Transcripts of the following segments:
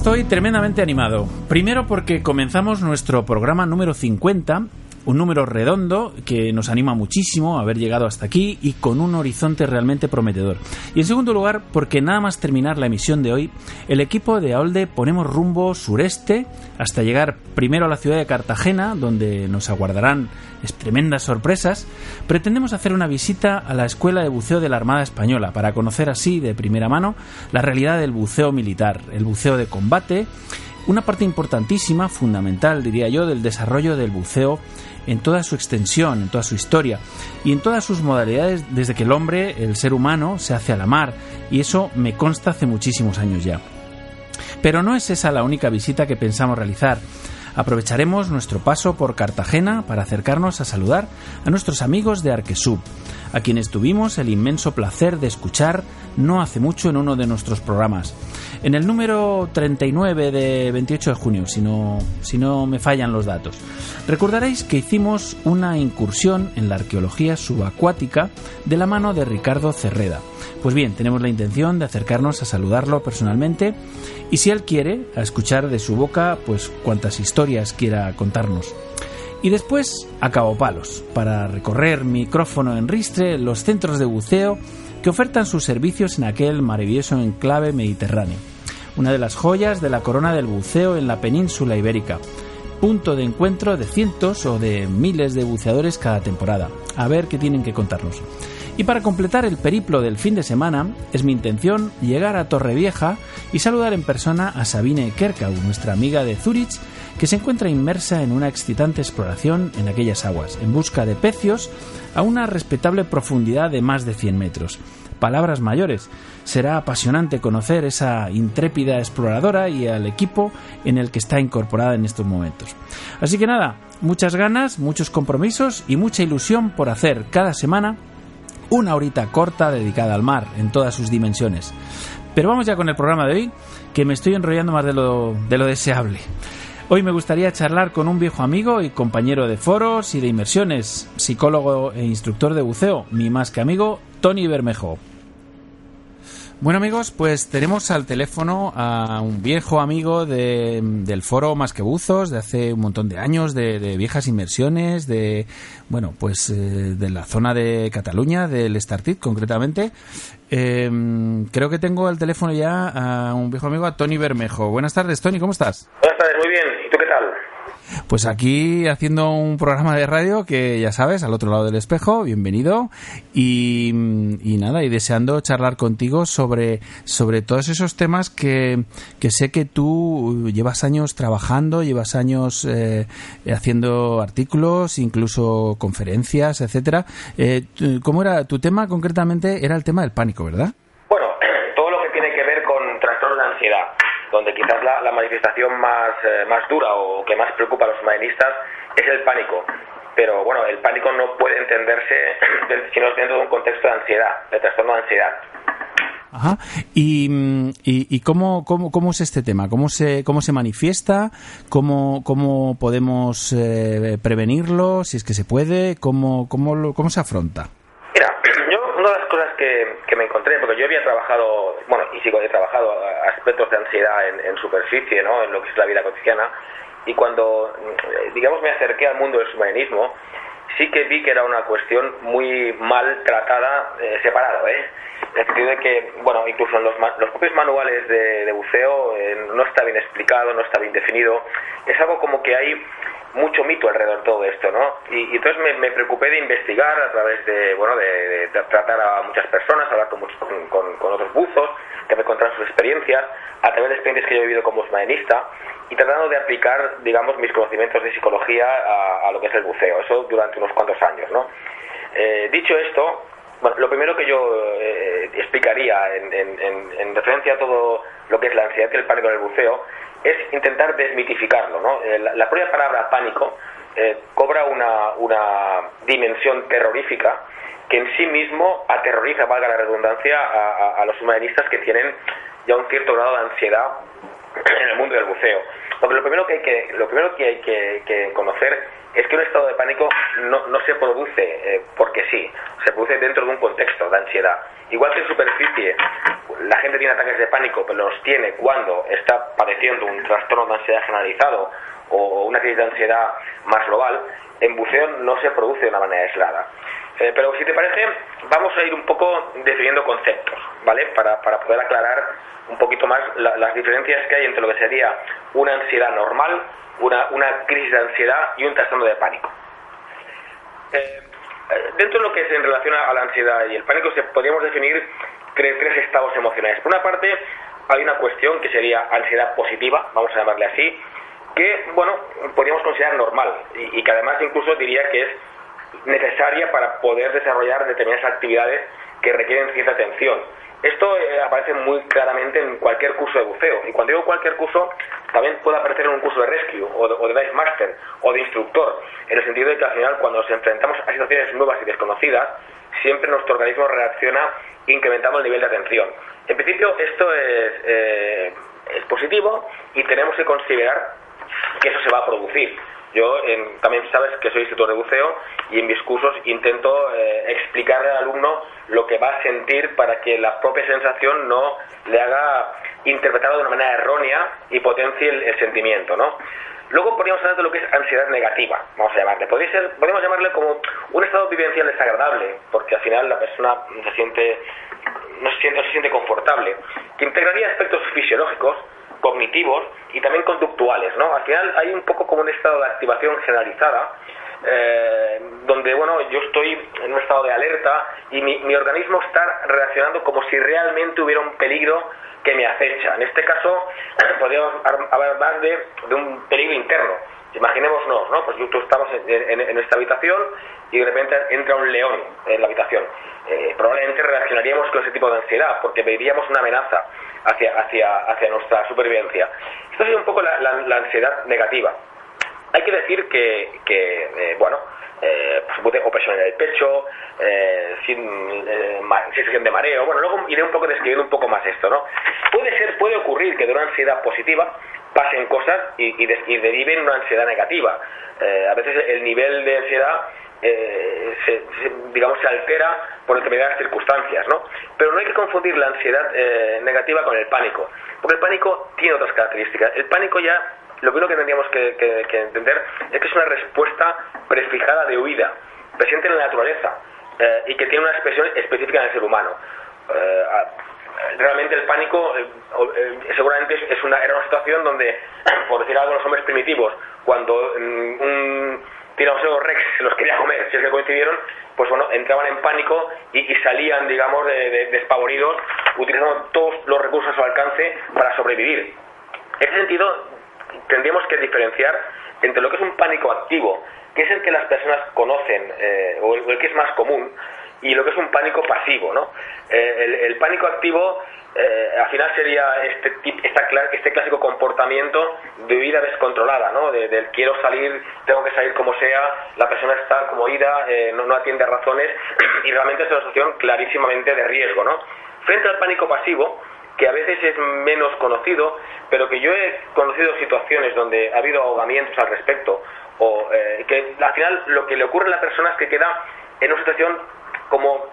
estoy tremendamente animado. Primero porque comenzamos nuestro programa número 50 un número redondo que nos anima muchísimo a haber llegado hasta aquí y con un horizonte realmente prometedor. Y en segundo lugar, porque nada más terminar la emisión de hoy, el equipo de AOLDE ponemos rumbo sureste hasta llegar primero a la ciudad de Cartagena, donde nos aguardarán tremendas sorpresas. Pretendemos hacer una visita a la Escuela de Buceo de la Armada Española para conocer así de primera mano la realidad del buceo militar, el buceo de combate, una parte importantísima, fundamental diría yo, del desarrollo del buceo en toda su extensión, en toda su historia y en todas sus modalidades desde que el hombre, el ser humano, se hace a la mar. Y eso me consta hace muchísimos años ya. Pero no es esa la única visita que pensamos realizar. Aprovecharemos nuestro paso por Cartagena para acercarnos a saludar a nuestros amigos de Arquesub, a quienes tuvimos el inmenso placer de escuchar no hace mucho en uno de nuestros programas. En el número 39 de 28 de junio, si no, si no me fallan los datos. Recordaréis que hicimos una incursión en la arqueología subacuática de la mano de Ricardo Cerreda. Pues bien, tenemos la intención de acercarnos a saludarlo personalmente y si él quiere, a escuchar de su boca pues cuantas historias quiera contarnos. Y después a Cabo Palos, para recorrer micrófono en ristre los centros de buceo que ofertan sus servicios en aquel maravilloso enclave mediterráneo, una de las joyas de la corona del buceo en la península ibérica, punto de encuentro de cientos o de miles de buceadores cada temporada. A ver qué tienen que contarnos. Y para completar el periplo del fin de semana, es mi intención llegar a Torrevieja y saludar en persona a Sabine Kerkau, nuestra amiga de Zurich, que se encuentra inmersa en una excitante exploración en aquellas aguas, en busca de pecios a una respetable profundidad de más de 100 metros. Palabras mayores. Será apasionante conocer esa intrépida exploradora y al equipo en el que está incorporada en estos momentos. Así que nada, muchas ganas, muchos compromisos y mucha ilusión por hacer cada semana una horita corta dedicada al mar en todas sus dimensiones. Pero vamos ya con el programa de hoy, que me estoy enrollando más de lo, de lo deseable. Hoy me gustaría charlar con un viejo amigo y compañero de foros y de inmersiones, psicólogo e instructor de buceo, mi más que amigo, Tony Bermejo. Bueno amigos, pues tenemos al teléfono a un viejo amigo del foro Más que Buzos, de hace un montón de años, de, viejas inmersiones, de, bueno, pues eh, de la zona de Cataluña, del Startit concretamente. Em, creo que tengo al teléfono ya a un viejo amigo, a Tony Bermejo. Buenas tardes, Tony, ¿cómo estás? Buenas tardes, muy bien. ¿Y tú qué? Pues aquí haciendo un programa de radio que ya sabes, al otro lado del espejo, bienvenido. Y, nada, y deseando charlar contigo sobre, sobre todos esos temas que, que sé que tú llevas años trabajando, llevas años eh, haciendo artículos, incluso conferencias, etcétera. Eh, ¿Cómo era tu tema concretamente? Era el tema del pánico, ¿verdad? Bueno, todo lo que tiene que ver con trastorno de ansiedad donde quizás la, manifestación más, eh, más dura o que más preocupa a los marinistas es el pánico. Pero bueno, el pánico no puede entenderse si no es dentro de un contexto de ansiedad, de trastorno de ansiedad. Ajá. ¿Y, y, cómo, cómo, cómo, es este tema? ¿Cómo se, cómo se manifiesta? ¿Cómo, cómo podemos eh, prevenirlo? Si es que se puede. ¿Cómo, cómo, cómo se afronta? Mira, yo una de las cosas que, que, me encontré, porque yo había trabajado, bueno, he trabajado aspectos de ansiedad en, en superficie, ¿no? En lo que es la vida cotidiana. Y cuando, digamos, me acerqué al mundo del submarinismo, sí que vi que era una cuestión muy mal tratada eh, separado, ¿eh? En el sentido de que, bueno, incluso en los, los propios manuales de, buceo eh, no está bien explicado, no está bien definido. Es algo como que hay mucho mito alrededor de todo esto, ¿no? Y, entonces me, preocupé de investigar a través de, bueno, de, tratar a muchas personas, hablar con, muchos, con, otros buzos, que me contaran sus experiencias, a través de experiencias que yo he vivido como submarinista, y tratando de aplicar, digamos, mis conocimientos de psicología a, lo que es el buceo, eso durante unos cuantos años, ¿no? Eh, dicho esto, bueno, lo primero que yo eh, explicaría en, en, referencia a todo lo que es la ansiedad y el pánico en el buceo es intentar desmitificarlo. ¿no? Eh, la, propia palabra pánico eh, cobra una, una, dimensión terrorífica que en sí mismo aterroriza, valga la redundancia, a, los humanistas que tienen ya un cierto grado de ansiedad en el mundo del buceo. Porque lo primero que hay que, lo primero que, hay que conocer es que un estado de pánico no, no se produce eh, porque sí, se produce dentro de un contexto de ansiedad. Igual que en superficie, la gente tiene ataques de pánico, pero los tiene cuando está padeciendo un trastorno de ansiedad generalizado o una crisis de ansiedad más global, en buceo no se produce de una manera aislada. Eh, pero si te parece, vamos a ir un poco definiendo conceptos, ¿vale? Para, para poder aclarar un poquito más las diferencias que hay entre lo que sería una ansiedad normal una, una crisis de ansiedad y un trastorno de pánico. Eh, eh, dentro de lo que es en relación a la ansiedad y el pánico, se podríamos definir tres, estados emocionales. Por una parte, hay una cuestión que sería ansiedad positiva, vamos a llamarle así, que, bueno, podríamos considerar normal y, y, que además incluso diría que es necesaria para poder desarrollar determinadas actividades que requieren cierta atención. Esto eh, aparece muy claramente en cualquier curso de buceo. Y cuando digo cualquier curso, también puede aparecer en un curso de rescue, o de, o dive master, o de instructor, en el sentido de que al final cuando nos enfrentamos a situaciones nuevas y desconocidas, siempre nuestro organismo reacciona incrementando el nivel de atención. En principio esto es, eh, es positivo y tenemos que considerar que eso se va a producir. Yo también sabes que soy instructor de buceo y en mis cursos intento eh, explicarle al alumno lo que va a sentir para que la propia sensación no le haga interpretarlo de una manera errónea y potencie el, sentimiento, ¿no? Luego podríamos hablar de lo que es ansiedad negativa, vamos a llamarle. Ser, podríamos llamarle como un estado vivencial desagradable, porque al final la persona se siente, no se siente, no se siente confortable, que integraría aspectos fisiológicos, cognitivos y también conductuales, ¿no? Al final hay un poco como un estado de activación generalizada, eh, donde, bueno, yo estoy en un estado de alerta y mi, organismo está reaccionando como si realmente hubiera un peligro que me acecha. En este caso, podríamos hablar de, de un peligro interno. Imaginémonos, ¿no? Pues tú estamos en, en, esta habitación y de repente entra un león en la habitación. Eh, probablemente reaccionaríamos con ese tipo de ansiedad porque veríamos una amenaza hacia, hacia, hacia nuestra supervivencia. Esto sería un poco la, ansiedad negativa. Hay que decir que, que eh, bueno, eh, pues puede opresión en el pecho, eh, sin eh, sensación de mareo. Bueno, luego iré un poco describiendo un poco más esto, ¿no? Puede ser, puede ocurrir que de una ansiedad positiva pasen cosas y, y, y deriven una ansiedad negativa. Eh, a veces el nivel de ansiedad eh, se, digamos, se altera por determinadas circunstancias, ¿no? Pero no hay que confundir la ansiedad eh, negativa con el pánico, porque el pánico tiene otras características. El pánico ya, lo primero que tendríamos que, entender es que es una respuesta prefijada de huida, presente en la naturaleza eh, y que tiene una expresión específica en el ser humano. realmente el pánico seguramente es una, era una situación donde, por decir algo, los hombres primitivos, cuando mm, un tiranosaurio rex los quería comer, si es que coincidieron, pues bueno, entraban en pánico y, salían, digamos, de, despavoridos, utilizando todos los recursos a su alcance para sobrevivir. En ese sentido, tendríamos que diferenciar entre lo que es un pánico activo, que es el que las personas conocen, eh, o, el, que es más común, y lo que es un pánico pasivo, ¿no? Eh, el, pánico activo eh, al final sería este, este clásico comportamiento de vida descontrolada, ¿no? De, del quiero salir, tengo que salir como sea, la persona está como ida, eh, no, atiende a razones y realmente es una situación clarísimamente de riesgo, ¿no? frente al pánico pasivo, que a veces es menos conocido, pero que yo he conocido situaciones donde ha habido ahogamientos al respecto, o eh, que al final lo que le ocurre a la persona es que queda en una situación como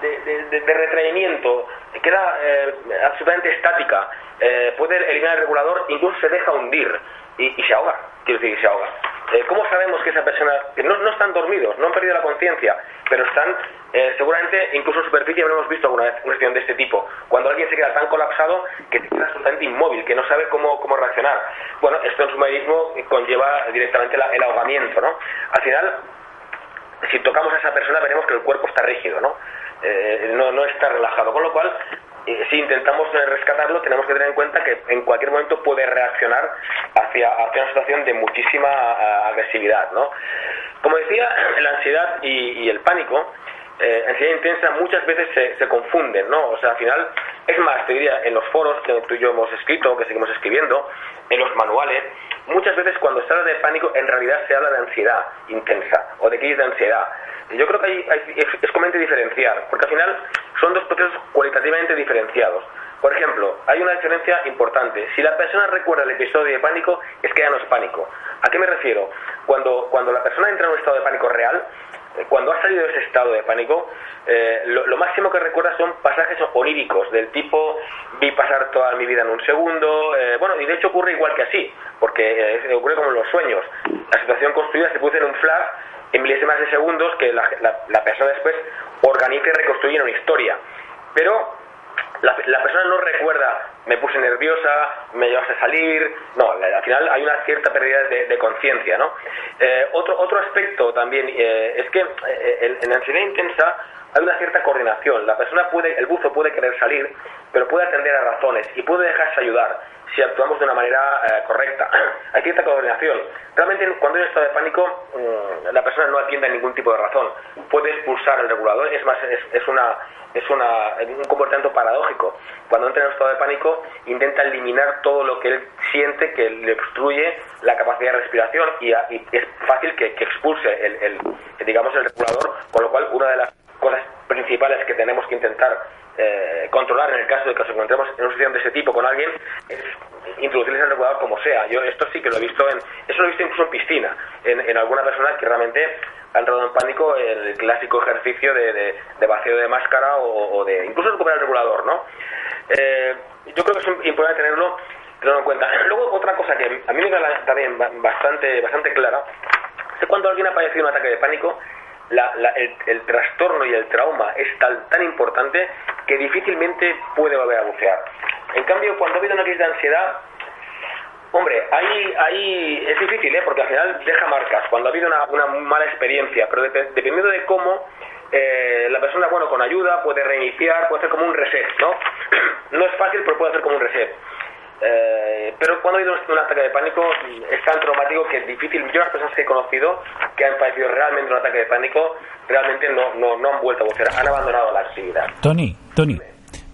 de, de, retraimiento, queda eh, absolutamente estática, eh, puede eliminar el regulador, incluso se deja hundir y, se ahoga, quiero decir, se ahoga. Eh, ¿Cómo sabemos que esa persona, que no, no están dormidos, no han perdido la conciencia, pero están seguramente, incluso en superficie habremos visto alguna vez una situación de este tipo, cuando alguien se queda tan colapsado que queda absolutamente inmóvil, que no sabe cómo, cómo reaccionar. Bueno, esto en sumarismo conlleva directamente el ahogamiento, ¿no? Al final, si tocamos a esa persona veremos que el cuerpo está rígido, ¿no? Eh, no, no está relajado. Con lo cual, eh, si intentamos eh, rescatarlo, tenemos que tener en cuenta que en cualquier momento puede reaccionar hacia, hacia una situación de muchísima agresividad. ¿no? Como decía, la ansiedad y, el pánico, eh, ansiedad intensa, muchas veces se, se, confunden. ¿no? O sea, al final, es más, te diría, en los foros que tú y yo hemos escrito, que seguimos escribiendo, en los manuales, muchas veces cuando se habla de pánico, en realidad se habla de ansiedad intensa o de crisis de ansiedad. Yo creo que hay, es conveniente diferenciar, porque al final son dos procesos cualitativamente diferenciados. Por ejemplo, hay una diferencia importante. Si la persona recuerda el episodio de pánico, es que ya no es pánico. ¿A qué me refiero? Cuando, cuando la persona entra en un estado de pánico real, cuando ha salido de ese estado de pánico, eh, lo, máximo que recuerda son pasajes oníricos, del tipo vi pasar toda mi vida en un segundo. Eh, bueno, y de hecho ocurre igual que así, porque ocurre como en los sueños. La situación construida se produce en un flash en milésimas de segundos que la, persona después organiza y reconstruye una historia. Pero la, persona no recuerda, me puse nerviosa, me llevaste a salir, no, al final hay una cierta pérdida de, conciencia, ¿no? Eh, otro, otro aspecto también eh, es que eh, en, ansiedad intensa hay una cierta coordinación, la persona puede, el buzo puede querer salir, pero puede atender a razones y puede dejarse ayudar si actuamos de una manera eh, correcta. Hay cierta coordinación. Realmente cuando hay un estado de pánico, mm, la persona no atiende a ningún tipo de razón. Puede expulsar el regulador, es más, es, una es una, un comportamiento paradójico. Cuando entra en un estado de pánico, intenta eliminar todo lo que él siente que le obstruye la capacidad de respiración y, es fácil que, expulse el, el, digamos, el regulador, con lo cual una de las cosas principales que tenemos que intentar eh, controlar en el caso de que nos encontremos en una situación de ese tipo con alguien es introducirles el regulador como sea. Yo esto sí que lo he visto en, eso lo he visto incluso en piscina, en, alguna persona que realmente ha entrado en pánico el clásico ejercicio de, de, vacío de máscara o, de incluso recuperar el regulador, ¿no? Eh, yo creo que es importante tenerlo, tenerlo en cuenta. Luego otra cosa que a mí me queda también bastante, bastante clara es cuando alguien ha padecido un ataque de pánico el, trastorno y el trauma es tan, tan importante que difícilmente puede volver a bucear. En cambio, cuando ha habido una crisis de ansiedad, hombre, ahí, ahí es difícil, ¿eh? porque al final deja marcas, cuando ha habido una, una mala experiencia, pero dependiendo de cómo, eh, la persona, bueno, con ayuda puede reiniciar, puede hacer como un reset, ¿no? No es fácil, pero puede hacer como un reset. Eh, pero cuando ha habido un ataque de pánico es tan traumático que es difícil. Yo las personas que he conocido que han padecido realmente un ataque de pánico realmente no, no, no han vuelto a bucear, han abandonado la actividad. Tony, Tony.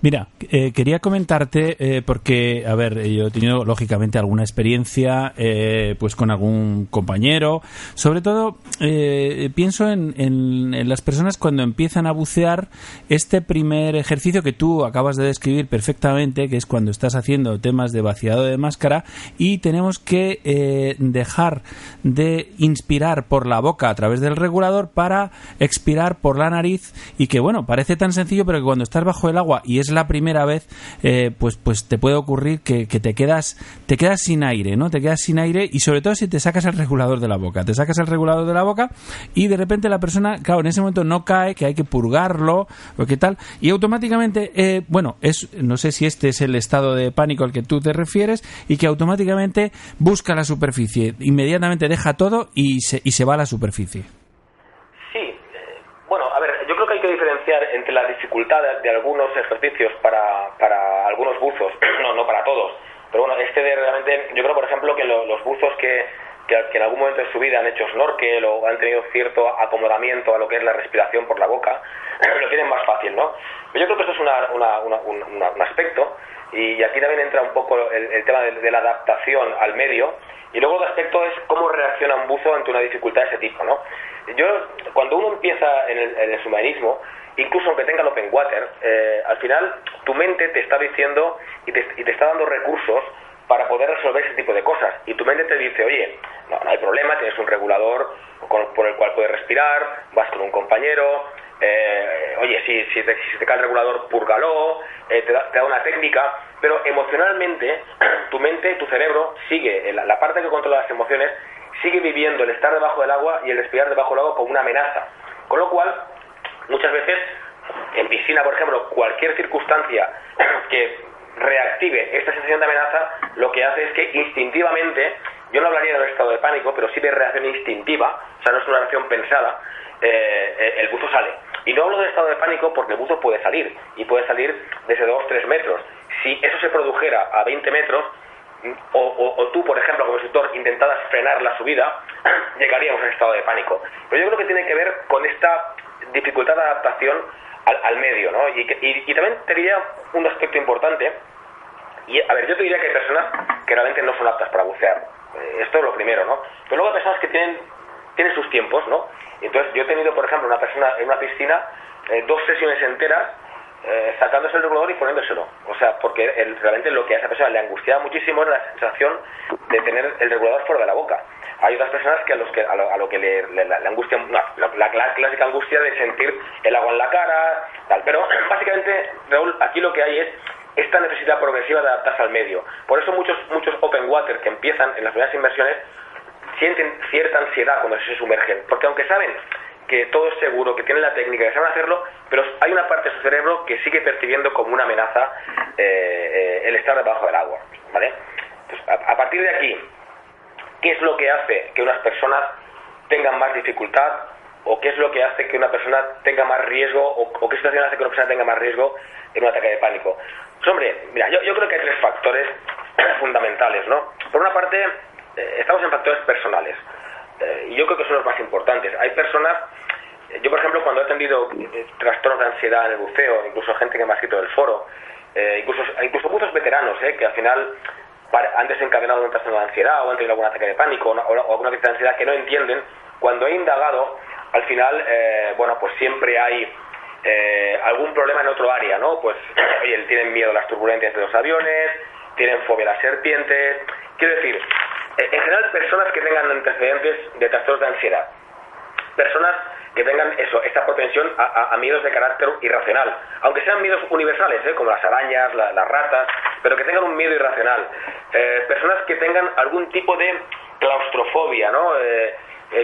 Mira, eh, quería comentarte eh, porque, a ver, yo he tenido lógicamente alguna experiencia, eh, pues con algún compañero. Sobre todo, pienso en, en, las personas cuando empiezan a bucear este primer ejercicio que tú acabas de describir perfectamente, que es cuando estás haciendo temas de vaciado de máscara y tenemos que dejar de inspirar por la boca a través del regulador para expirar por la nariz y que, bueno, parece tan sencillo, pero que cuando estás bajo el agua y es la primera vez, eh, pues, pues te puede ocurrir que, te quedas, te quedas sin aire, ¿no? Te quedas sin aire y sobre todo si te sacas el regulador de la boca. Te sacas el regulador de la boca y de repente la persona, claro, en ese momento no cae, que hay que purgarlo o qué tal, y automáticamente, eh, bueno, es, no sé si este es el estado de pánico al que tú te refieres y que automáticamente busca la superficie, inmediatamente deja todo y se, y se va a la superficie. Diferenciar entre la dificultad de, algunos ejercicios para, para algunos buzos, no, no para todos, pero bueno, este de realmente, yo creo por ejemplo que los buzos que, que, en algún momento de su vida han hecho snorkel o han tenido cierto acomodamiento a lo que es la respiración por la boca, lo tienen más fácil, ¿no? Yo creo que esto es una, un aspecto y aquí también entra un poco el, tema de, la adaptación al medio y luego el aspecto es cómo reacciona un buzo ante una dificultad de ese tipo, ¿no? Yo, cuando uno empieza en el, en el submarinismo, incluso aunque tenga el open water, eh, al final tu mente te está diciendo y te, y te está dando recursos para poder resolver ese tipo de cosas. Y tu mente te dice, oye, no, no hay problema, tienes un regulador por el cual puedes respirar, vas con un compañero, eh, oye, si, si, te, cae el regulador, púrgalo, eh, te, da, te, da, una técnica, pero emocionalmente tu mente, tu cerebro sigue, la, la, parte que controla las emociones, sigue viviendo el estar debajo del agua y el respirar debajo del agua como una amenaza. Con lo cual, muchas veces, en piscina, por ejemplo, cualquier circunstancia que reactive esta sensación de amenaza, lo que hace es que instintivamente, yo no hablaría del estado de pánico, pero sí de reacción instintiva, o sea, no es una reacción pensada, eh, el buzo sale. Y no hablo de estado de pánico porque el buzo puede salir, y puede salir desde 2-3 metros. Si eso se produjera a 20 metros, o, tú, por ejemplo, como instructor, intentadas frenar la subida, llegaríamos a un estado de pánico. Pero yo creo que tiene que ver con esta dificultad de adaptación al, medio, ¿no? Y, y, y, también te un aspecto importante, y a ver, yo te diría que hay personas que realmente no son aptas para bucear. Eh, esto es lo primero, ¿no? Pero luego hay personas que tienen, tienen sus tiempos, ¿no? Entonces, yo he tenido, por ejemplo, una persona en una piscina, eh, dos sesiones enteras, eh, sacándose el regulador y poniéndoselo. O sea, porque el, realmente lo que a esa persona le angustiaba muchísimo era la sensación de tener el regulador fuera de la boca. Hay otras personas que a, los que, a, lo, a lo que le, le, le angustia, la, la, clásica angustia de sentir el agua en la cara, tal. Pero básicamente, Raúl, aquí lo que hay es esta necesidad progresiva de adaptarse al medio. Por eso muchos, muchos open water que empiezan en las primeras inversiones sienten cierta ansiedad cuando se sumergen, porque aunque saben que todo es seguro, que tienen la técnica, que saben hacerlo, pero hay una parte de su cerebro que sigue percibiendo como una amenaza eh, eh, el estar debajo del agua, ¿vale? A, partir de aquí, ¿qué es lo que hace que unas personas tengan más dificultad o qué es lo que hace que una persona tenga más riesgo o qué situación hace que una persona tenga más riesgo en un ataque de pánico? Pues hombre, mira, yo, yo creo que hay tres factores fundamentales, ¿no? Por una parte, eh, estamos en factores personales eh, y yo creo que son los más importantes. Hay personas, eh, yo por ejemplo cuando he atendido trastornos de ansiedad en el buceo, incluso gente que me ha escrito del foro, incluso, incluso muchos veteranos que al final han desencadenado un trastorno de ansiedad o han tenido algún ataque de pánico o, o alguna crisis de ansiedad que no entienden, cuando he indagado, al final, bueno, pues siempre hay eh, algún problema en otro área, ¿no? Pues, oye, tienen miedo a las turbulencias de los aviones, tienen fobia a las serpientes. Quiero decir, en general, personas que tengan antecedentes de trastornos de ansiedad, personas que tengan eso, esta propensión a, miedos de carácter irracional, aunque sean miedos universales, ¿eh? como las arañas, la, las ratas, pero que tengan un miedo irracional, eh, personas que tengan algún tipo de claustrofobia, ¿no? Eh,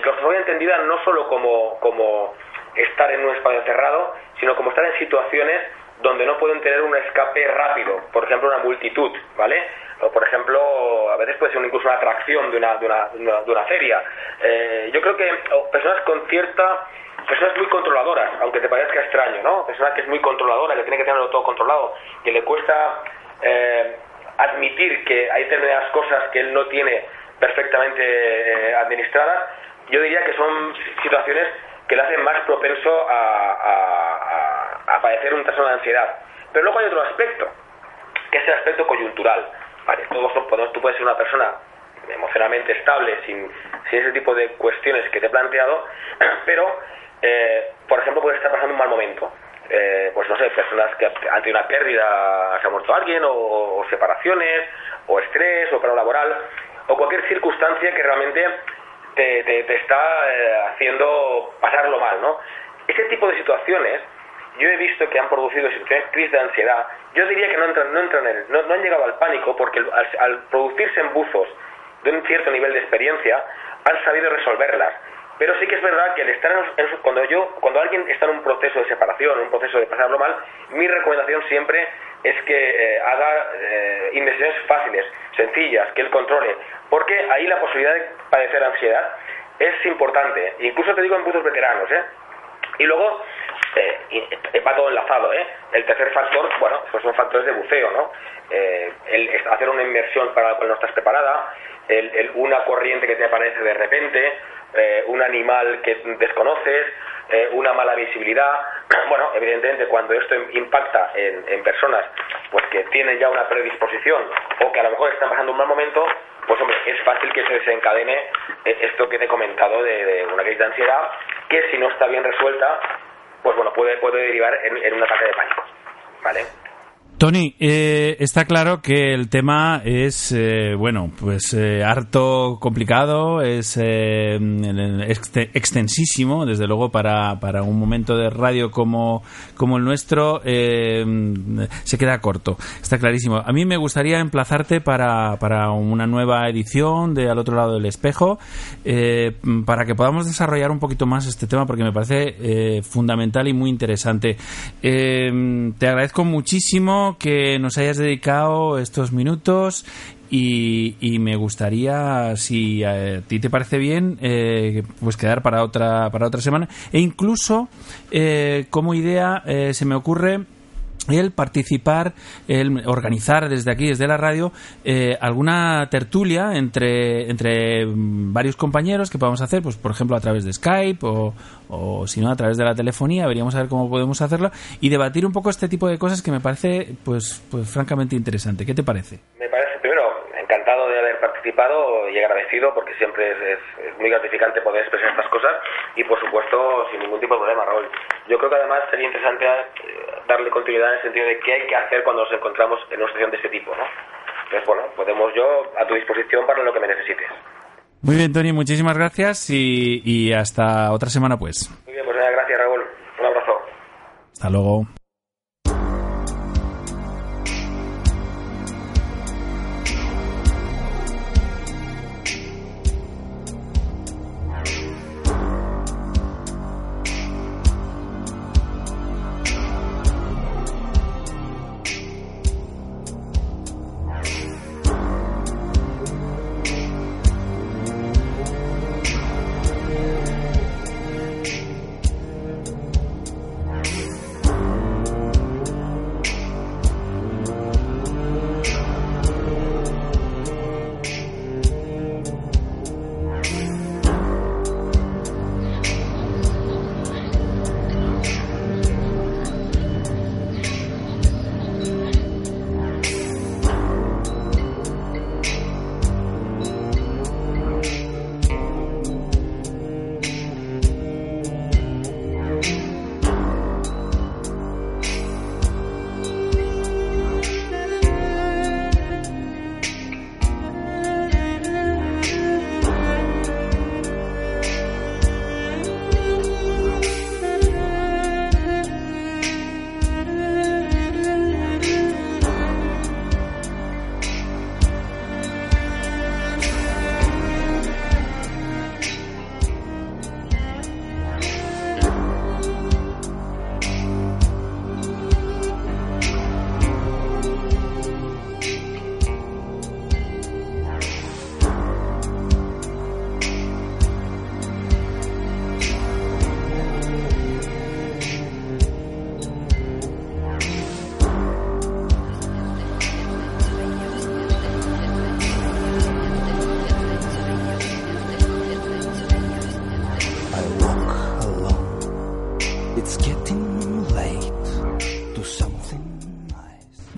claustrofobia entendida no solo como, como estar en un espacio cerrado, sino como estar en situaciones donde no pueden tener un escape rápido, por ejemplo una multitud, ¿vale? O por ejemplo, a veces puede ser incluso una atracción de una, de una, de una feria. Eh, yo creo que personas con cierta personas muy controladoras, aunque te parezca extraño, ¿no? Persona que es muy controladora, que tiene que tenerlo todo controlado, que le cuesta eh, admitir que hay determinadas cosas que él no tiene perfectamente eh, administradas, yo diría que son situaciones que le hacen más propenso a, a, a, padecer un trastorno de ansiedad. Pero luego hay otro aspecto, que es el aspecto coyuntural. Vale, todos podemos, tú puedes ser una persona emocionalmente estable sin, sin ese tipo de cuestiones que te he planteado, pero eh, por ejemplo, puede estar pasando un mal momento. Eh, pues no sé, personas que han tenido una pérdida, se ha muerto alguien, o, o separaciones, o estrés, o paro laboral, o cualquier circunstancia que realmente te, te, te está eh, haciendo pasarlo mal, ¿no? Ese tipo de situaciones, yo he visto que han producido situaciones crisis de ansiedad. Yo diría que no entran, no entran en, no, no han llegado al pánico porque al, al producirse en buzos de un cierto nivel de experiencia, han sabido resolverlas pero sí que es verdad que al estar en, en, cuando yo cuando alguien está en un proceso de separación un proceso de pasarlo mal mi recomendación siempre es que eh, haga eh, inversiones fáciles sencillas que él controle porque ahí la posibilidad de padecer ansiedad es importante incluso te digo en buzos veteranos ¿eh? y luego eh, va todo enlazado ¿eh? el tercer factor bueno pues son factores de buceo ¿no? Eh, el hacer una inversión para la cual no estás preparada el, el, una corriente que te aparece de repente eh, un animal que desconoces, eh, una mala visibilidad. Bueno, evidentemente cuando esto impacta en, en, personas pues que tienen ya una predisposición o que a lo mejor están pasando un mal momento, pues hombre, es fácil que se desencadene eh, esto que te he comentado de, una crisis de ansiedad, que si no está bien resuelta, pues bueno, puede, puede derivar en, en un ataque de pánico. ¿Vale? Tony, eh, está claro que el tema es, eh, bueno, pues eh, harto complicado, es eh, ext- extensísimo, desde luego para, para un momento de radio como, como el nuestro, eh, se queda corto, está clarísimo. A mí me gustaría emplazarte para, para una nueva edición de Al otro lado del espejo, eh, para que podamos desarrollar un poquito más este tema, porque me parece eh, fundamental y muy interesante. Te agradezco muchísimo que nos hayas dedicado estos minutos y, me gustaría, si a ti te parece bien, eh, pues quedar para otra para otra semana e incluso eh, como idea eh, se me ocurre el participar, el organizar desde aquí, desde la radio, eh, alguna tertulia entre, entre varios compañeros que podamos hacer, pues por ejemplo a través de Skype o, o si no a través de la telefonía, veríamos a ver cómo podemos hacerlo y debatir un poco este tipo de cosas que me parece pues, pues francamente interesante. ¿Qué te parece? Me parece, primero, participado y agradecido porque siempre es, es- es muy gratificante poder expresar estas cosas y, por supuesto, sin ningún tipo de problema, Raúl. Yo creo que además sería interesante eh, darle continuidad en el sentido de qué hay que hacer cuando nos encontramos en una situación de este tipo, ¿no? Entonces, bueno, podemos yo a tu disposición para lo que me necesites. Muy bien, Tony, muchísimas gracias y, y hasta otra semana pues. Muy bien, pues nada, gracias, Raúl. Un abrazo. Hasta luego.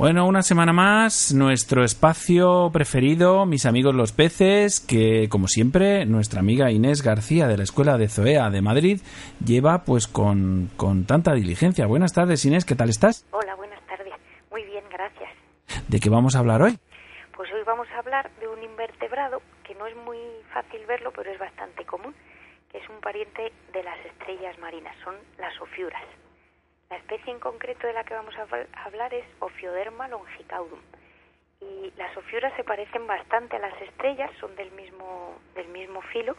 Bueno, una semana más, nuestro espacio preferido, mis amigos los peces, que como siempre, nuestra amiga Inés García de la Escuela de Zoea de Madrid lleva pues con, con tanta diligencia. Buenas tardes Inés, ¿qué tal estás? Hola, buenas tardes. Muy bien, gracias. ¿De qué vamos a hablar hoy? Pues hoy vamos a hablar de un invertebrado que no es muy fácil verlo, pero es bastante común, que es un pariente de las estrellas marinas, son las ofiuras. La especie en concreto de la que vamos a habl- a hablar es Ophioderma longicaudum. Y las ofiuras se parecen bastante a las estrellas, son del mismo, del mismo filo,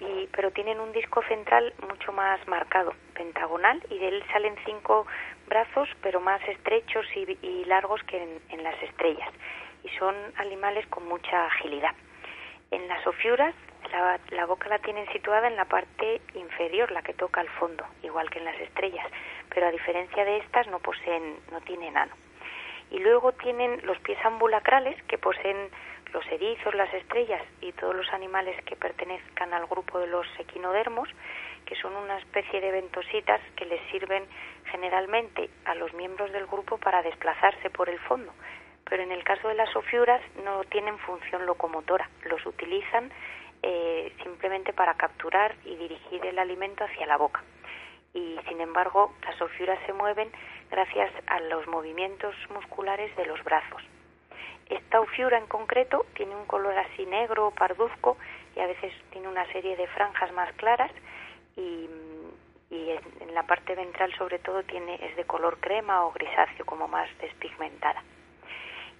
y, pero tienen un disco central mucho más marcado, pentagonal, y de él salen cinco brazos, pero más estrechos y, y largos que en las estrellas. Y son animales con mucha agilidad. En las ofiuras, la, la boca la tienen situada en la parte inferior, la que toca al fondo, igual que en las estrellas, pero a diferencia de estas no poseen, no tienen ano. Y luego tienen los pies ambulacrales que poseen los erizos, las estrellas y todos los animales que pertenezcan al grupo de los equinodermos, que son una especie de ventositas que les sirven generalmente a los miembros del grupo para desplazarse por el fondo. Pero en el caso de las ofiuras no tienen función locomotora, los utilizan eh, simplemente para capturar y dirigir el alimento hacia la boca. y sin embargo las ofiuras se mueven gracias a los movimientos musculares de los brazos. Esta ofiura en concreto tiene un color así negro o parduzco y a veces tiene una serie de franjas más claras y, en la parte ventral sobre todo tiene es de color crema o grisáceo como más despigmentada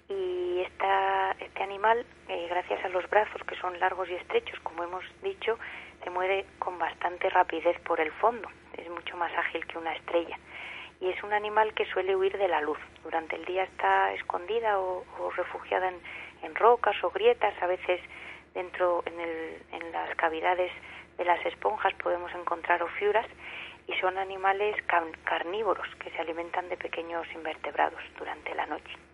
y esta, este animal, eh, gracias a los brazos que son largos y estrechos, como hemos dicho, se mueve con bastante rapidez por el fondo, es mucho más ágil que una estrella. Y es un animal que suele huir de la luz. Durante el día está escondida o, refugiada en, rocas o grietas, a veces dentro en, el, las cavidades de las esponjas podemos encontrar ofiuras y son animales carnívoros que se alimentan de pequeños invertebrados durante la noche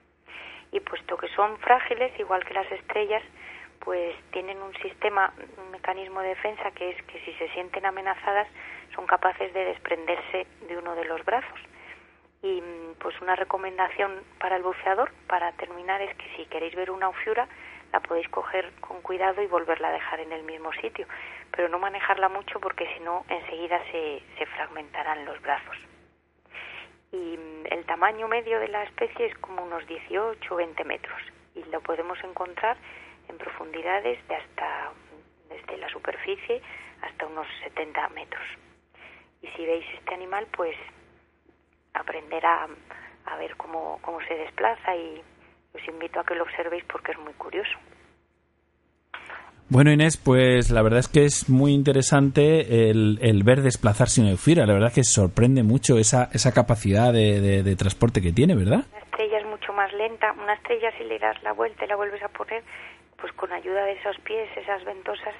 y puesto que son frágiles, igual que las estrellas, pues tienen un sistema, un mecanismo de defensa que es que si se sienten amenazadas son capaces de desprenderse de uno de los brazos. Y pues una recomendación para el buceador, para terminar, es que si queréis ver una ofiura, la podéis coger con cuidado y volverla a dejar en el mismo sitio, pero no manejarla mucho porque si no enseguida se, se fragmentarán los brazos y el tamaño medio de la especie es como unos 18 o 20 metros y lo podemos encontrar en profundidades de hasta desde la superficie hasta unos 70 metros. Y si veis este animal, pues aprenderá a ver cómo, cómo se desplaza y os invito a que lo observéis porque es muy curioso. Bueno, Inés, pues la verdad es que es muy interesante el, ver desplazarse una eufira. La verdad es que sorprende mucho esa, esa capacidad de, transporte que tiene, ¿verdad? Una estrella es mucho más lenta. Una estrella, si le das la vuelta y la vuelves a poner, pues con ayuda de esos pies, esas ventosas,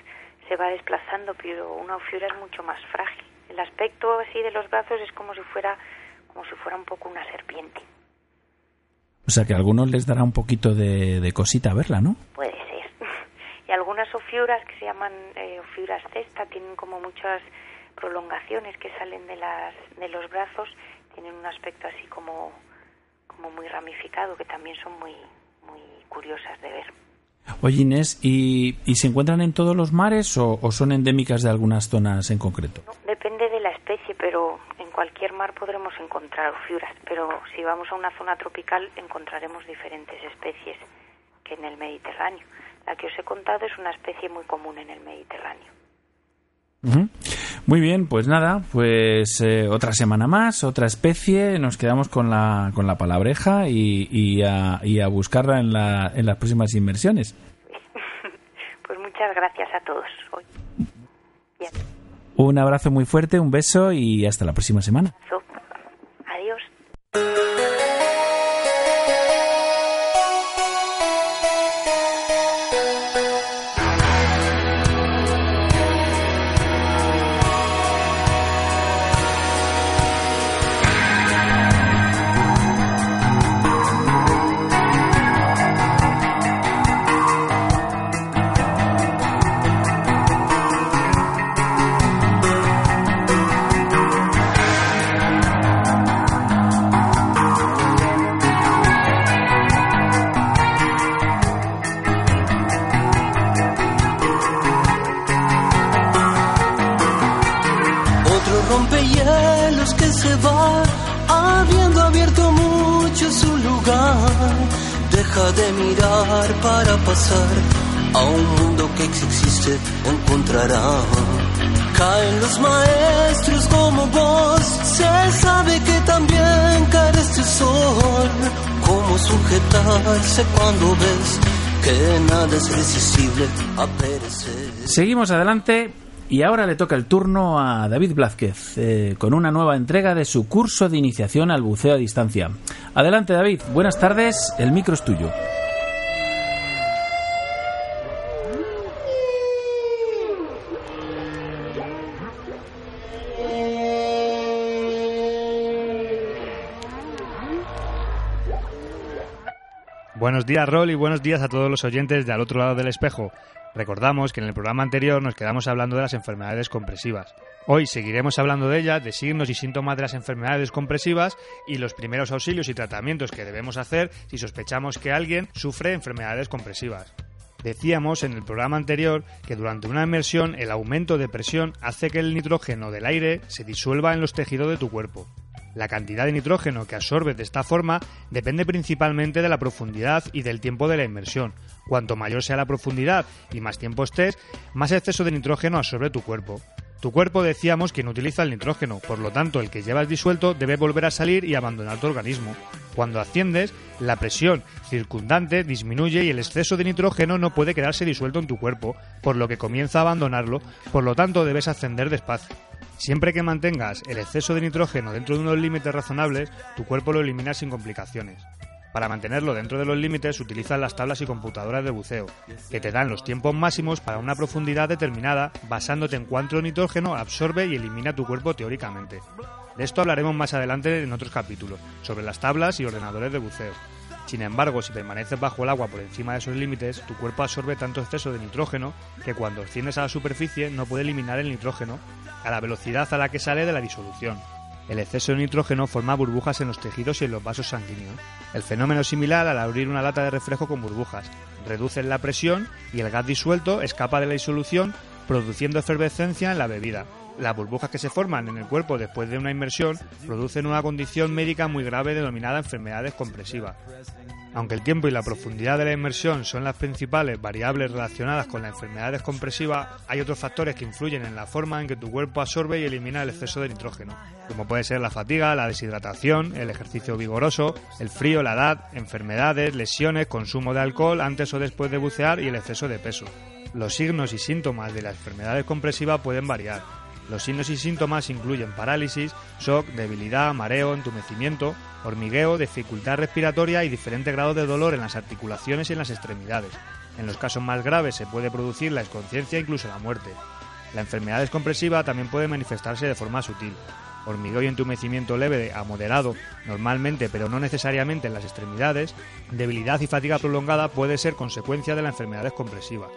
se va desplazando, pero una eufira es mucho más frágil. El aspecto así de los brazos es como si fuera, como si fuera un poco una serpiente. O sea que a algunos les dará un poquito de, de cosita verla, ¿no? Puede ser algunas ofiuras que se llaman eh, ofiuras cesta tienen como muchas prolongaciones que salen de las de los brazos tienen un aspecto así como como muy ramificado que también son muy muy curiosas de ver Oye Inés, ¿y, ¿y se encuentran en todos los mares o, son endémicas de algunas zonas en concreto? depende de la especie, pero en cualquier mar podremos encontrar ofiuras, pero si vamos a una zona tropical encontraremos diferentes especies que en el Mediterráneo. La que os he contado es una especie muy común en el Mediterráneo. Muy bien, pues nada, pues eh, otra semana más, otra especie, nos quedamos con la, con la palabreja y, y, a, y a buscarla en, la, en las próximas inversiones. pues muchas gracias a todos. Un abrazo muy fuerte, un beso y hasta la próxima semana. Adiós. Seguimos adelante y ahora le toca el turno a David Blázquez eh, con una nueva entrega de su curso de iniciación al buceo a distancia. Adelante David, buenas tardes, el micro es tuyo. Buenos días, Rol, y buenos días a todos los oyentes de al otro lado del espejo. Recordamos que en el programa anterior nos quedamos hablando de las enfermedades compresivas. Hoy seguiremos hablando de ellas, de signos y síntomas de las enfermedades compresivas y los primeros auxilios y tratamientos que debemos hacer si sospechamos que alguien sufre enfermedades compresivas. Decíamos en el programa anterior que durante una inmersión el aumento de presión hace que el nitrógeno del aire se disuelva en los tejidos de tu cuerpo. La cantidad de nitrógeno que absorbes de esta forma depende principalmente de la profundidad y del tiempo de la inmersión. Cuanto mayor sea la profundidad y más tiempo estés, más exceso de nitrógeno absorbe tu cuerpo. Tu cuerpo decíamos que no utiliza el nitrógeno, por lo tanto el que llevas disuelto debe volver a salir y abandonar tu organismo. Cuando asciendes, la presión circundante disminuye y el exceso de nitrógeno no puede quedarse disuelto en tu cuerpo, por lo que comienza a abandonarlo, por lo tanto debes ascender despacio. Siempre que mantengas el exceso de nitrógeno dentro de unos límites razonables, tu cuerpo lo elimina sin complicaciones. Para mantenerlo dentro de los límites utilizan las tablas y computadoras de buceo, que te dan los tiempos máximos para una profundidad determinada basándote en cuánto nitrógeno absorbe y elimina tu cuerpo teóricamente. De esto hablaremos más adelante en otros capítulos, sobre las tablas y ordenadores de buceo. Sin embargo, si permaneces bajo el agua por encima de esos límites, tu cuerpo absorbe tanto exceso de nitrógeno que cuando asciendes a la superficie no puede eliminar el nitrógeno a la velocidad a la que sale de la disolución. El exceso de nitrógeno forma burbujas en los tejidos y en los vasos sanguíneos. El fenómeno es similar al abrir una lata de refresco con burbujas. Reducen la presión y el gas disuelto escapa de la disolución produciendo efervescencia en la bebida. Las burbujas que se forman en el cuerpo después de una inmersión producen una condición médica muy grave denominada enfermedades compresivas. Aunque el tiempo y la profundidad de la inmersión son las principales variables relacionadas con la enfermedad descompresiva, hay otros factores que influyen en la forma en que tu cuerpo absorbe y elimina el exceso de nitrógeno, como puede ser la fatiga, la deshidratación, el ejercicio vigoroso, el frío, la edad, enfermedades, lesiones, consumo de alcohol antes o después de bucear y el exceso de peso. Los signos y síntomas de la enfermedad descompresiva pueden variar, los signos y síntomas incluyen parálisis, shock, debilidad, mareo, entumecimiento, hormigueo, dificultad respiratoria y diferentes grados de dolor en las articulaciones y en las extremidades. En los casos más graves se puede producir la exconsciencia e incluso la muerte. La enfermedad descompresiva también puede manifestarse de forma sutil. Hormigueo y entumecimiento leve a moderado, normalmente pero no necesariamente en las extremidades, debilidad y fatiga prolongada puede ser consecuencia de la enfermedad descompresiva.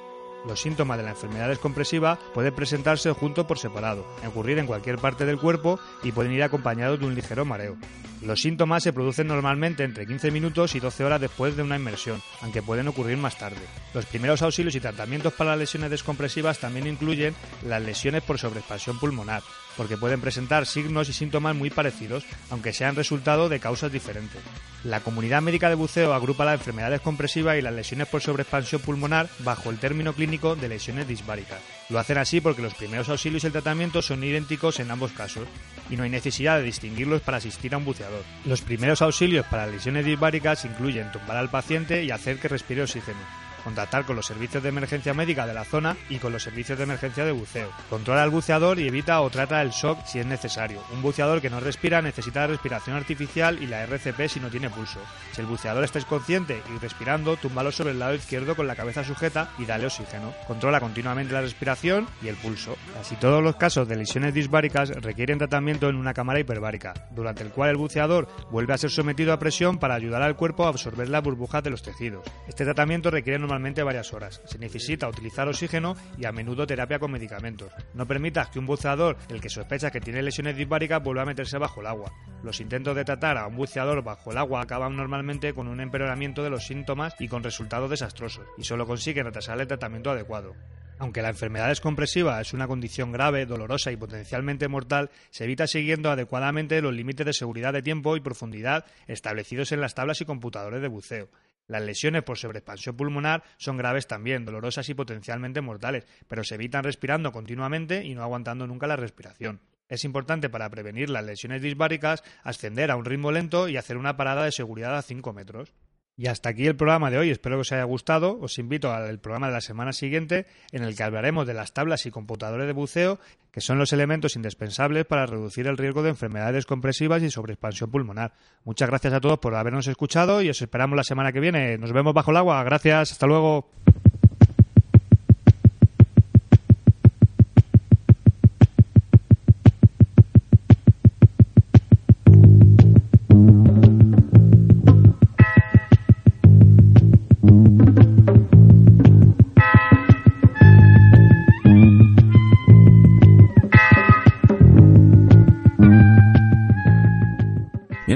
Los síntomas de la enfermedad descompresiva pueden presentarse junto por separado, ocurrir en cualquier parte del cuerpo y pueden ir acompañados de un ligero mareo. Los síntomas se producen normalmente entre 15 minutos y 12 horas después de una inmersión, aunque pueden ocurrir más tarde. Los primeros auxilios y tratamientos para las lesiones descompresivas también incluyen las lesiones por sobreexpansión pulmonar, porque pueden presentar signos y síntomas muy parecidos, aunque sean resultado de causas diferentes. La comunidad médica de buceo agrupa la enfermedad descompresiva y las lesiones por sobreexpansión pulmonar bajo el término clínico de lesiones disbáricas. Lo hacen así porque los primeros auxilios y el tratamiento son idénticos en ambos casos y no hay necesidad de distinguirlos para asistir a un buceador. Los primeros auxilios para lesiones disbáricas incluyen tumbar al paciente y hacer que respire oxígeno contactar con los servicios de emergencia médica de la zona y con los servicios de emergencia de buceo. Controla al buceador y evita o trata el shock si es necesario. Un buceador que no respira necesita respiración artificial y la RCP si no tiene pulso. Si el buceador está consciente y respirando, túmbalo sobre el lado izquierdo con la cabeza sujeta y dale oxígeno. Controla continuamente la respiración y el pulso. Casi todos los casos de lesiones disbáricas requieren tratamiento en una cámara hiperbárica, durante el cual el buceador vuelve a ser sometido a presión para ayudar al cuerpo a absorber las burbujas de los tejidos. Este tratamiento requiere normalmente varias horas. Se necesita utilizar oxígeno y a menudo terapia con medicamentos. No permitas que un buceador, el que sospecha que tiene lesiones disbáricas, vuelva a meterse bajo el agua. Los intentos de tratar a un buceador bajo el agua acaban normalmente con un empeoramiento de los síntomas y con resultados desastrosos, y solo consiguen retrasar el tratamiento adecuado. Aunque la enfermedad descompresiva es una condición grave, dolorosa y potencialmente mortal, se evita siguiendo adecuadamente los límites de seguridad de tiempo y profundidad establecidos en las tablas y computadores de buceo. Las lesiones por sobreexpansión pulmonar son graves también, dolorosas y potencialmente mortales, pero se evitan respirando continuamente y no aguantando nunca la respiración. Es importante para prevenir las lesiones disbáricas ascender a un ritmo lento y hacer una parada de seguridad a 5 metros. Y hasta aquí el programa de hoy. Espero que os haya gustado. Os invito al programa de la semana siguiente en el que hablaremos de las tablas y computadores de buceo, que son los elementos indispensables para reducir el riesgo de enfermedades compresivas y sobreexpansión pulmonar. Muchas gracias a todos por habernos escuchado y os esperamos la semana que viene. Nos vemos bajo el agua. Gracias. Hasta luego.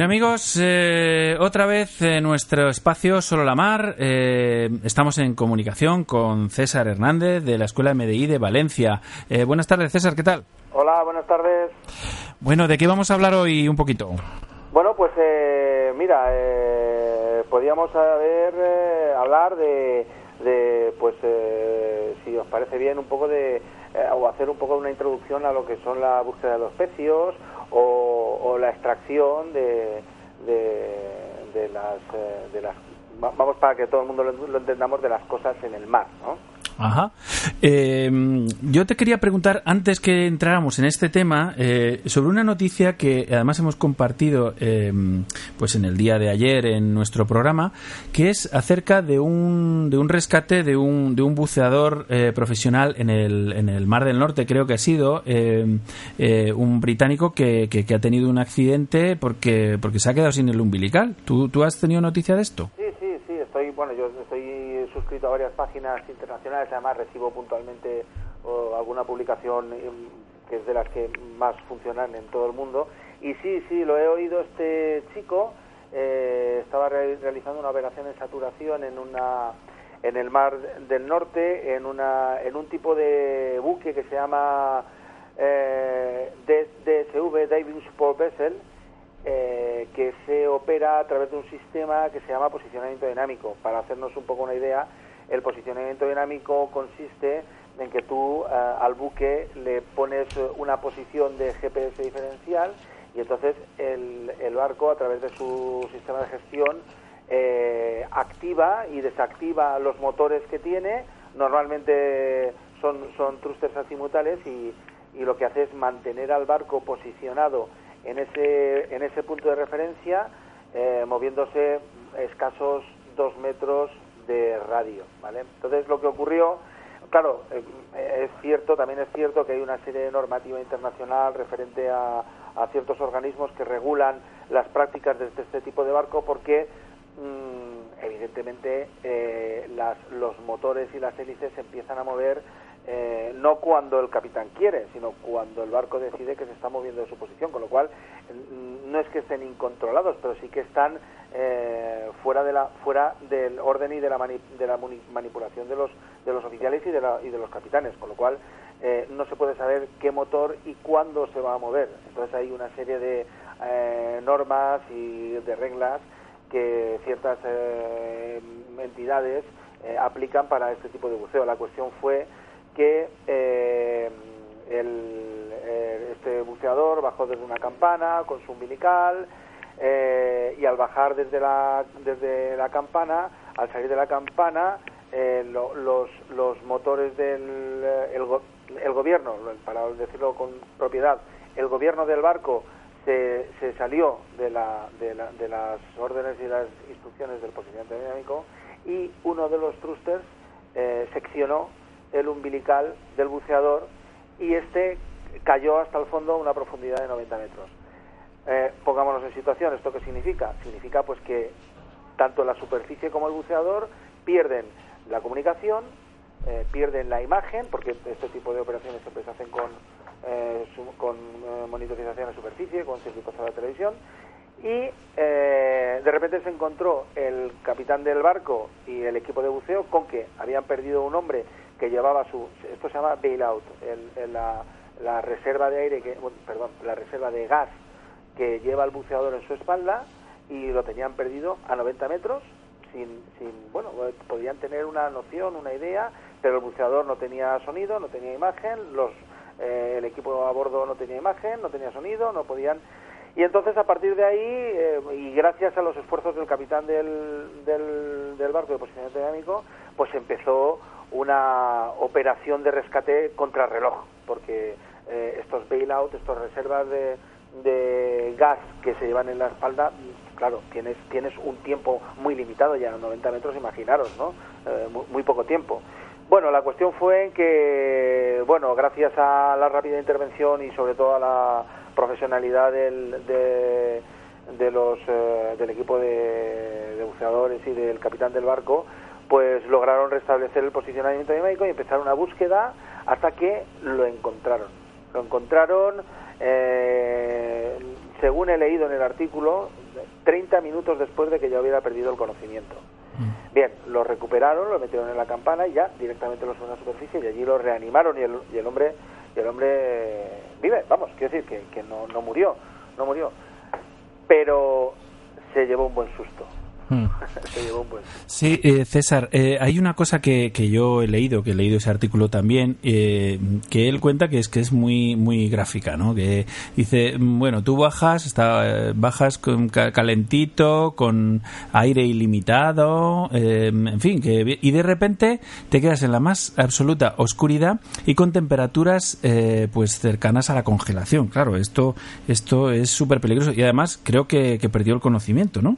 Bien amigos, eh, otra vez en nuestro espacio Solo la Mar eh, estamos en comunicación con César Hernández de la Escuela MDI de Valencia. Eh, buenas tardes César, ¿qué tal? Hola, buenas tardes. Bueno, ¿de qué vamos a hablar hoy un poquito? Bueno, pues eh, mira, eh, podríamos haber, eh, hablar de, de pues, eh, si os parece bien, un poco de, eh, o hacer un poco una introducción a lo que son la búsqueda de los pecios o, o la extracción de, de, de las, eh, de las, va- vamos para que todo el mundo lo entendamos, de las cosas en el mar, ¿no? Ajá. Eh, yo te quería preguntar, antes que entráramos en este tema, eh, sobre una noticia que además hemos compartido eh, pues en el día de ayer en nuestro programa, que es acerca de un, de un rescate de un, de un buceador eh, profesional en el, en el Mar del Norte, creo que ha sido, eh, eh, un británico que, que, que ha tenido un accidente porque, porque se ha quedado sin el umbilical. ¿Tú, ¿Tú has tenido noticia de esto? Sí, sí, sí, estoy, bueno, yo suscrito a varias páginas internacionales, además recibo puntualmente o, alguna publicación em, que es de las que más funcionan en todo el mundo. Y sí, sí, lo he oído este chico, eh, estaba re- realizando una operación en saturación en una en el mar del norte, en una en un tipo de buque que se llama eh, DSV, Diving Support Vessel, eh, que se opera a través de un sistema que se llama posicionamiento dinámico. Para hacernos un poco una idea, el posicionamiento dinámico consiste en que tú eh, al buque le pones eh, una posición de GPS diferencial y entonces el, barco a través de su sistema de gestión eh, activa y desactiva los motores que tiene. Normalmente son, son thrusters y, lo que hace es mantener al barco posicionado en ese, en ese punto de referencia, moviéndose escasos dos metros de radio, ¿vale? Entonces lo que ocurrió, claro, eh, es cierto, también es cierto que hay una serie de normativa internacional referente a, ciertos organismos que regulan las prácticas de este tipo de barco porque mm, evidentemente eh, las, los motores y las hélices se empiezan a mover eh, no cuando el capitán quiere, sino cuando el barco decide que se está moviendo de su posición, con lo cual mm, no es que estén incontrolados, pero sí que están eh, fuera de la fuera del orden y de la, mani- de la manipulación de los de los oficiales y de, la- y de los capitanes, con lo cual eh, no se puede saber qué motor y cuándo se va a mover. Entonces hay una serie de eh, normas y de reglas que ciertas eh, entidades eh, aplican para este tipo de buceo. La cuestión fue que eh, el- eh, este buceador bajó desde una campana con su umbilical eh, y al bajar desde la, desde la campana, al salir de la campana, eh, lo- los, los motores del el, el gobierno, para decirlo con propiedad, el gobierno del barco se, se salió de, la, de, la- de las órdenes y las instrucciones del posicionamiento dinámico y uno de los thrusters eh, seccionó el umbilical del buceador y este cayó hasta el fondo a una profundidad de 90 metros. Eh, pongámonos en situación, ¿esto qué significa? Significa pues que tanto la superficie como el buceador pierden la comunicación, eh, pierden la imagen, porque este tipo de operaciones siempre se hacen con, eh, con monitorización de superficie, con circuitos de la televisión, y eh, de repente se encontró el capitán del barco y el equipo de buceo con que habían perdido un hombre que llevaba su esto se llama bailout el, el- la, la reserva de aire que bueno, perdón la reserva de gas que lleva el buceador en su espalda y lo tenían perdido a 90 metros sin, sin bueno eh, podían tener una noción una idea pero el buceador no tenía sonido no tenía imagen los eh, el equipo a bordo no tenía imagen no tenía sonido no podían y entonces a partir de ahí, eh, y gracias a los esfuerzos del capitán del, del, del barco de posicionamiento dinámico, pues empezó una operación de rescate contrarreloj, porque eh, estos bailout, estas reservas de, de gas que se llevan en la espalda, claro, tienes, tienes un tiempo muy limitado, ya 90 metros, imaginaros, ¿no? Eh, muy, poco tiempo. Bueno, la cuestión fue en que, bueno, gracias a la rápida intervención y sobre todo a la profesionalidad del, de, los, eh, del equipo de buceadores y del capitán del barco, pues lograron restablecer el posicionamiento dinámico y empezar una búsqueda hasta que lo encontraron. Lo encontraron, eh, según he leído en el artículo, 30 minutos después de que ya hubiera perdido el conocimiento. Mm. Bien, lo recuperaron, lo metieron en la campana y ya directamente lo subieron a la superficie y allí lo reanimaron y el, y el hombre y el hombre vive, vamos, quiero decir que, que no, no murió, no murió, pero se llevó un buen susto. Mm. se llevó un buen susto. Sí, eh, César, eh, hay una cosa que, que yo he leído, que he leído ese artículo también, eh, que él cuenta que es que es muy muy gráfica, ¿no? Que dice, bueno, tú bajas, está, bajas con ca- calentito, con aire ilimitado, eh, en fin, que y de repente te quedas en la más absoluta oscuridad y con temperaturas eh, pues cercanas a la congelación. Claro, esto esto es súper peligroso y además creo que, que perdió el conocimiento, ¿no?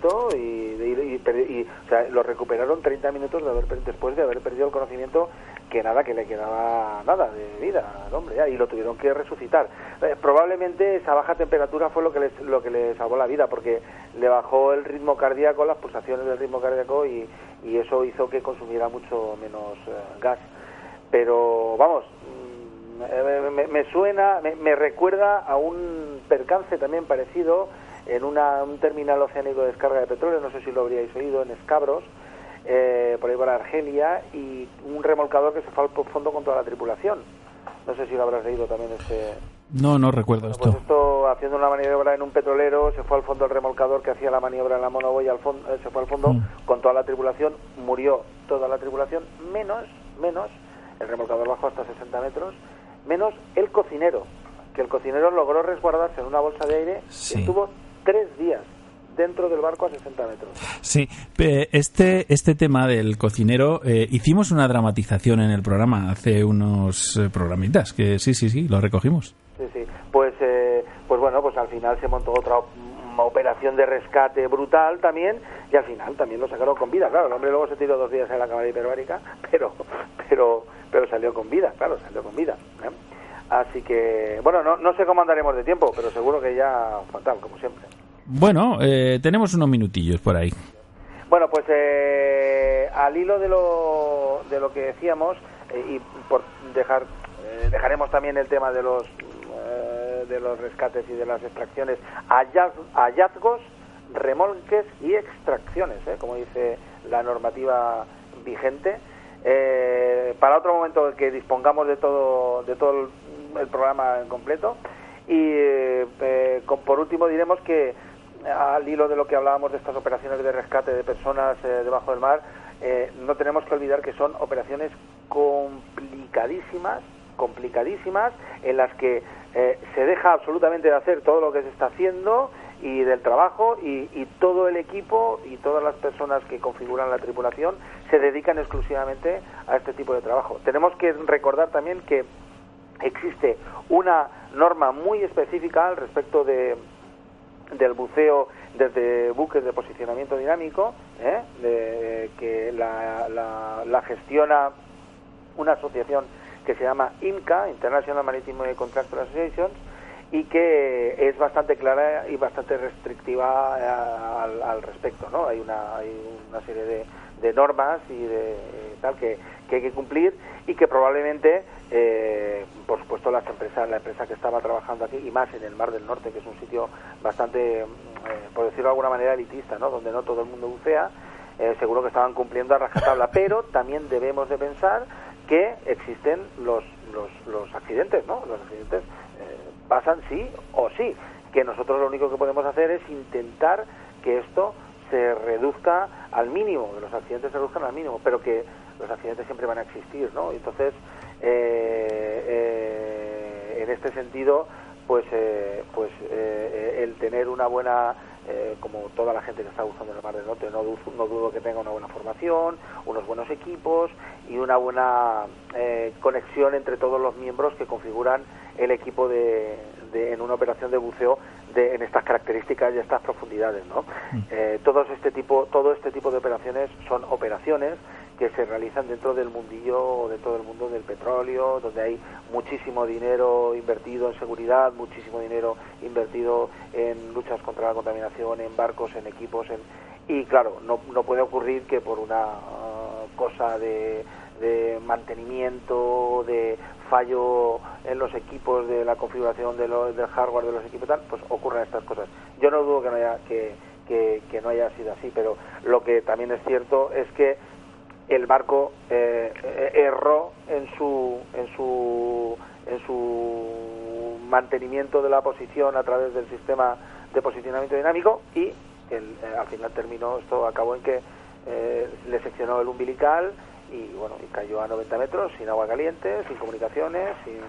Conocimiento y, y, y y, o sea, lo recuperaron 30 minutos de haber, después de haber perdido el conocimiento que nada, que le quedaba nada de vida al hombre ya, y lo tuvieron que resucitar. Eh, probablemente esa baja temperatura fue lo que, les, lo que le salvó la vida porque le bajó el ritmo cardíaco, las pulsaciones del ritmo cardíaco y, y eso hizo que consumiera mucho menos eh, gas. Pero vamos, mm, eh, me, me suena, me, me recuerda a un percance también parecido en una, un terminal oceánico de descarga de petróleo, no sé si lo habríais oído, en Escabros, eh, por ahí por Argelia, y un remolcador que se fue al fondo con toda la tripulación. No sé si lo habrás leído también este... No, no recuerdo Bueno, esto. pues esto, haciendo una maniobra en un petrolero, se fue al fondo el remolcador que hacía la maniobra en la monoboya, al fondo, eh, se fue al fondo Mm. con toda la tripulación, murió toda la tripulación, menos, menos, el remolcador bajó hasta 60 metros, menos el cocinero, que el cocinero logró resguardarse en una bolsa de aire Sí. y estuvo tres días dentro del barco a 60 metros. Sí, este, este tema del cocinero, eh, hicimos una dramatización en el programa hace unos eh, programitas, que sí, sí, sí, lo recogimos. Sí, sí. Pues, eh, pues bueno, pues al final se montó otra op- operación de rescate brutal también y al final también lo sacaron con vida. Claro, el hombre luego se tiró dos días en la cámara hiperbárica, pero, pero, pero salió con vida, claro, salió con vida. ¿eh? Así que, bueno, no, no sé cómo andaremos de tiempo, pero seguro que ya fatal, como siempre. Bueno, eh, tenemos unos minutillos por ahí. Bueno, pues eh, al hilo de lo, de lo que decíamos eh, y por dejar eh, dejaremos también el tema de los de los rescates y de las extracciones hallaz- hallazgos, remolques y extracciones, eh, como dice la normativa vigente. Eh, para otro momento que dispongamos de todo de todo el, programa en completo y eh, eh, con- por último diremos que al hilo de lo que hablábamos de estas operaciones de rescate de personas eh, debajo del mar, eh, no tenemos que olvidar que son operaciones complicadísimas, complicadísimas, en las que eh, se deja absolutamente de hacer todo lo que se está haciendo y del trabajo y, y todo el equipo y todas las personas que configuran la tripulación se dedican exclusivamente a este tipo de trabajo. Tenemos que recordar también que existe una norma muy específica al respecto de, del buceo desde buques de posicionamiento dinámico, ¿eh? de- que la, la- la gestiona una asociación que se llama IMCA, International Maritime Contractor Association, y que es bastante clara y bastante restrictiva eh, al, al respecto, ¿no? Hay una, hay una serie de, de normas y de eh, tal que, que hay que cumplir y que probablemente, eh, por supuesto, las empresas, la empresa que estaba trabajando aquí y más en el Mar del Norte, que es un sitio bastante, eh, por decirlo de alguna manera, elitista, ¿no? Donde no todo el mundo bucea, eh, seguro que estaban cumpliendo a rajatabla, pero también debemos de pensar que existen los, los, los accidentes, ¿no? Los accidentes eh, pasan sí o sí, que nosotros lo único que podemos hacer es intentar que esto se reduzca al mínimo, que los accidentes se reduzcan al mínimo, pero que los accidentes siempre van a existir, ¿no? Entonces, eh, eh, en este sentido, pues, eh, pues eh, el tener una buena, eh, como toda la gente que está buscando en el Mar del Norte, no, no dudo que tenga una buena formación, unos buenos equipos y una buena eh, conexión entre todos los miembros que configuran el equipo de, de- en una operación de buceo de, en estas características y estas profundidades, ¿no? Eh, todos este tipo, todo este tipo de operaciones son operaciones que se realizan dentro del mundillo, dentro del mundo del petróleo, donde hay muchísimo dinero invertido en seguridad, muchísimo dinero invertido en luchas contra la contaminación, en barcos, en equipos, en y claro, no, no puede ocurrir que por una ah, cosa de, de mantenimiento, de fallo en los equipos, de la configuración de lo- del hardware de los equipos, tal, pues ocurren estas cosas. Yo no dudo que no haya que, que, que no haya sido así, pero lo que también es cierto es que el barco eh, eh, erró en su en su en su mantenimiento de la posición a través del sistema de posicionamiento dinámico y el- eh, al final terminó esto acabó en que eh, le seccionó el umbilical y bueno y cayó a 90 metros sin agua caliente sin comunicaciones sin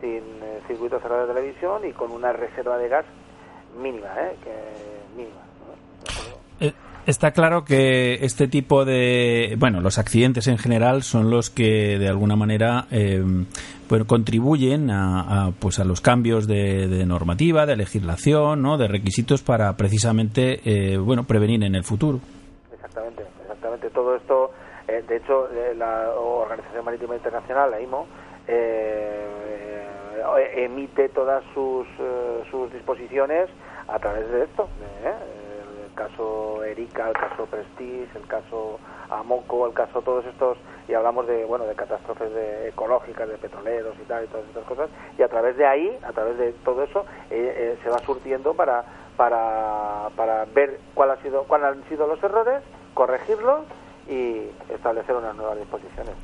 sin eh, circuito cerrado de televisión y con una reserva de gas mínima eh, que mínima. Eh, Está claro que este tipo de, bueno, los accidentes en general son los que de alguna manera eh, bueno, contribuyen a, a, pues a los cambios de, de normativa, de legislación, ¿no? de requisitos para precisamente eh, bueno prevenir en el futuro. De hecho, eh, la Organización Marítima Internacional, la IMO, eh, eh, emite todas sus, eh, sus disposiciones a través de esto. El caso Erika, el caso Prestige, el caso Amoco, el caso todos estos, y hablamos de bueno de catástrofes de- ecológicas, de petroleros y tal, y todas estas cosas, y a través de ahí, a través de todo eso, se va surtiendo para, para, para ver cuál ha sido, cuáles han sido los errores, corregirlos y establecer unas nuevas disposiciones.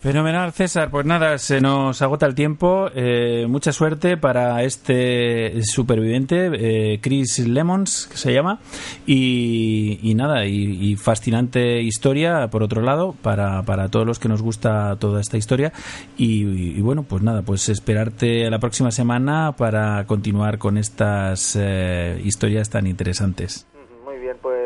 Fenomenal, César. Pues nada, se nos agota el tiempo. Eh, mucha suerte para este superviviente, eh, Chris Lemons, que se llama. Y, y nada, y, y fascinante historia, por otro lado, para, para todos los que nos gusta toda esta historia. Y, y bueno, pues nada, pues esperarte la próxima semana para continuar con estas eh, historias tan interesantes. Muy bien, pues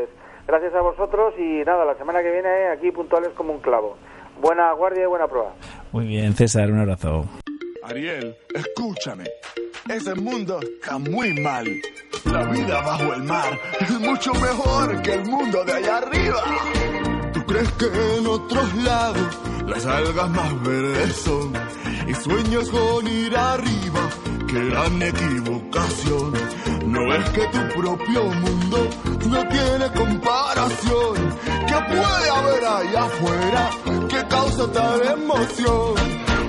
gracias a vosotros y nada, la semana que viene eh, aquí puntuales como un clavo. Buena guardia y buena prueba. Muy bien, César, un abrazo. Ariel, escúchame. Ese mundo está muy mal. La vida bajo el mar es mucho mejor que el mundo de allá arriba. ¿Tú crees que en otros lados las algas más verdes son? Y sueñas con ir arriba, que gran equivocación. No es que tu propio mundo no tiene comparación. ¿Qué puede haber allá afuera que causa tal emoción?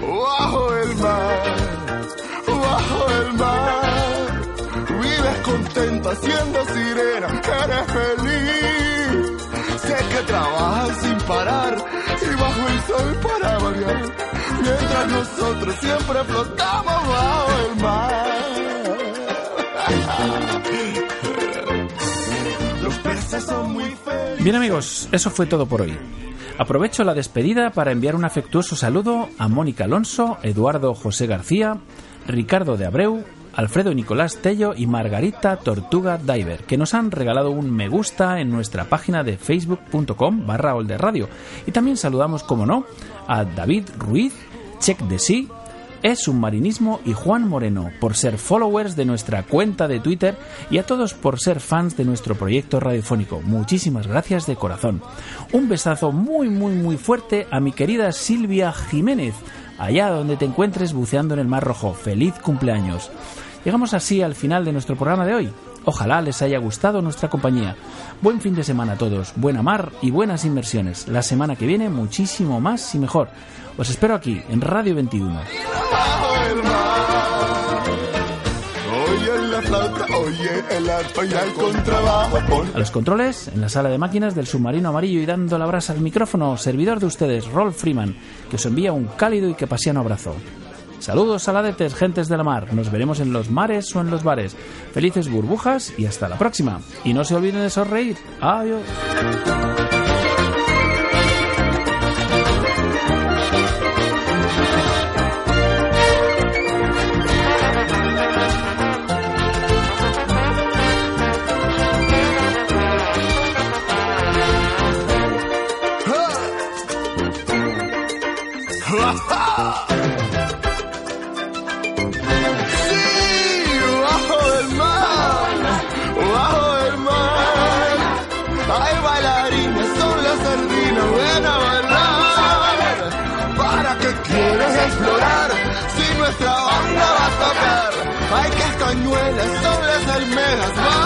Bajo el mar, bajo el mar. Vives contenta siendo sirena, eres feliz. Sé que trabajas sin parar y bajo el sol para variar. Mientras nosotros siempre flotamos bajo el mar. Bien amigos, eso fue todo por hoy. Aprovecho la despedida para enviar un afectuoso saludo a Mónica Alonso, Eduardo José García, Ricardo de Abreu, Alfredo Nicolás Tello y Margarita Tortuga Diver, que nos han regalado un me gusta en nuestra página de facebook.com barra Radio. Y también saludamos, como no, a David Ruiz, Check de Sí, es Submarinismo y Juan Moreno por ser followers de nuestra cuenta de Twitter y a todos por ser fans de nuestro proyecto radiofónico. Muchísimas gracias de corazón. Un besazo muy muy muy fuerte a mi querida Silvia Jiménez, allá donde te encuentres buceando en el Mar Rojo. Feliz cumpleaños. Llegamos así al final de nuestro programa de hoy. Ojalá les haya gustado nuestra compañía. Buen fin de semana a todos, buena mar y buenas inversiones. La semana que viene muchísimo más y mejor. Os espero aquí en Radio 21. A los controles, en la sala de máquinas del submarino amarillo y dando la brasa al micrófono, servidor de ustedes, Rolf Freeman, que os envía un cálido y que pasiano abrazo. Saludos saladetes, gentes de la mar. Nos veremos en los mares o en los bares. Felices burbujas y hasta la próxima. Y no se olviden de sonreír. Adiós. Banda va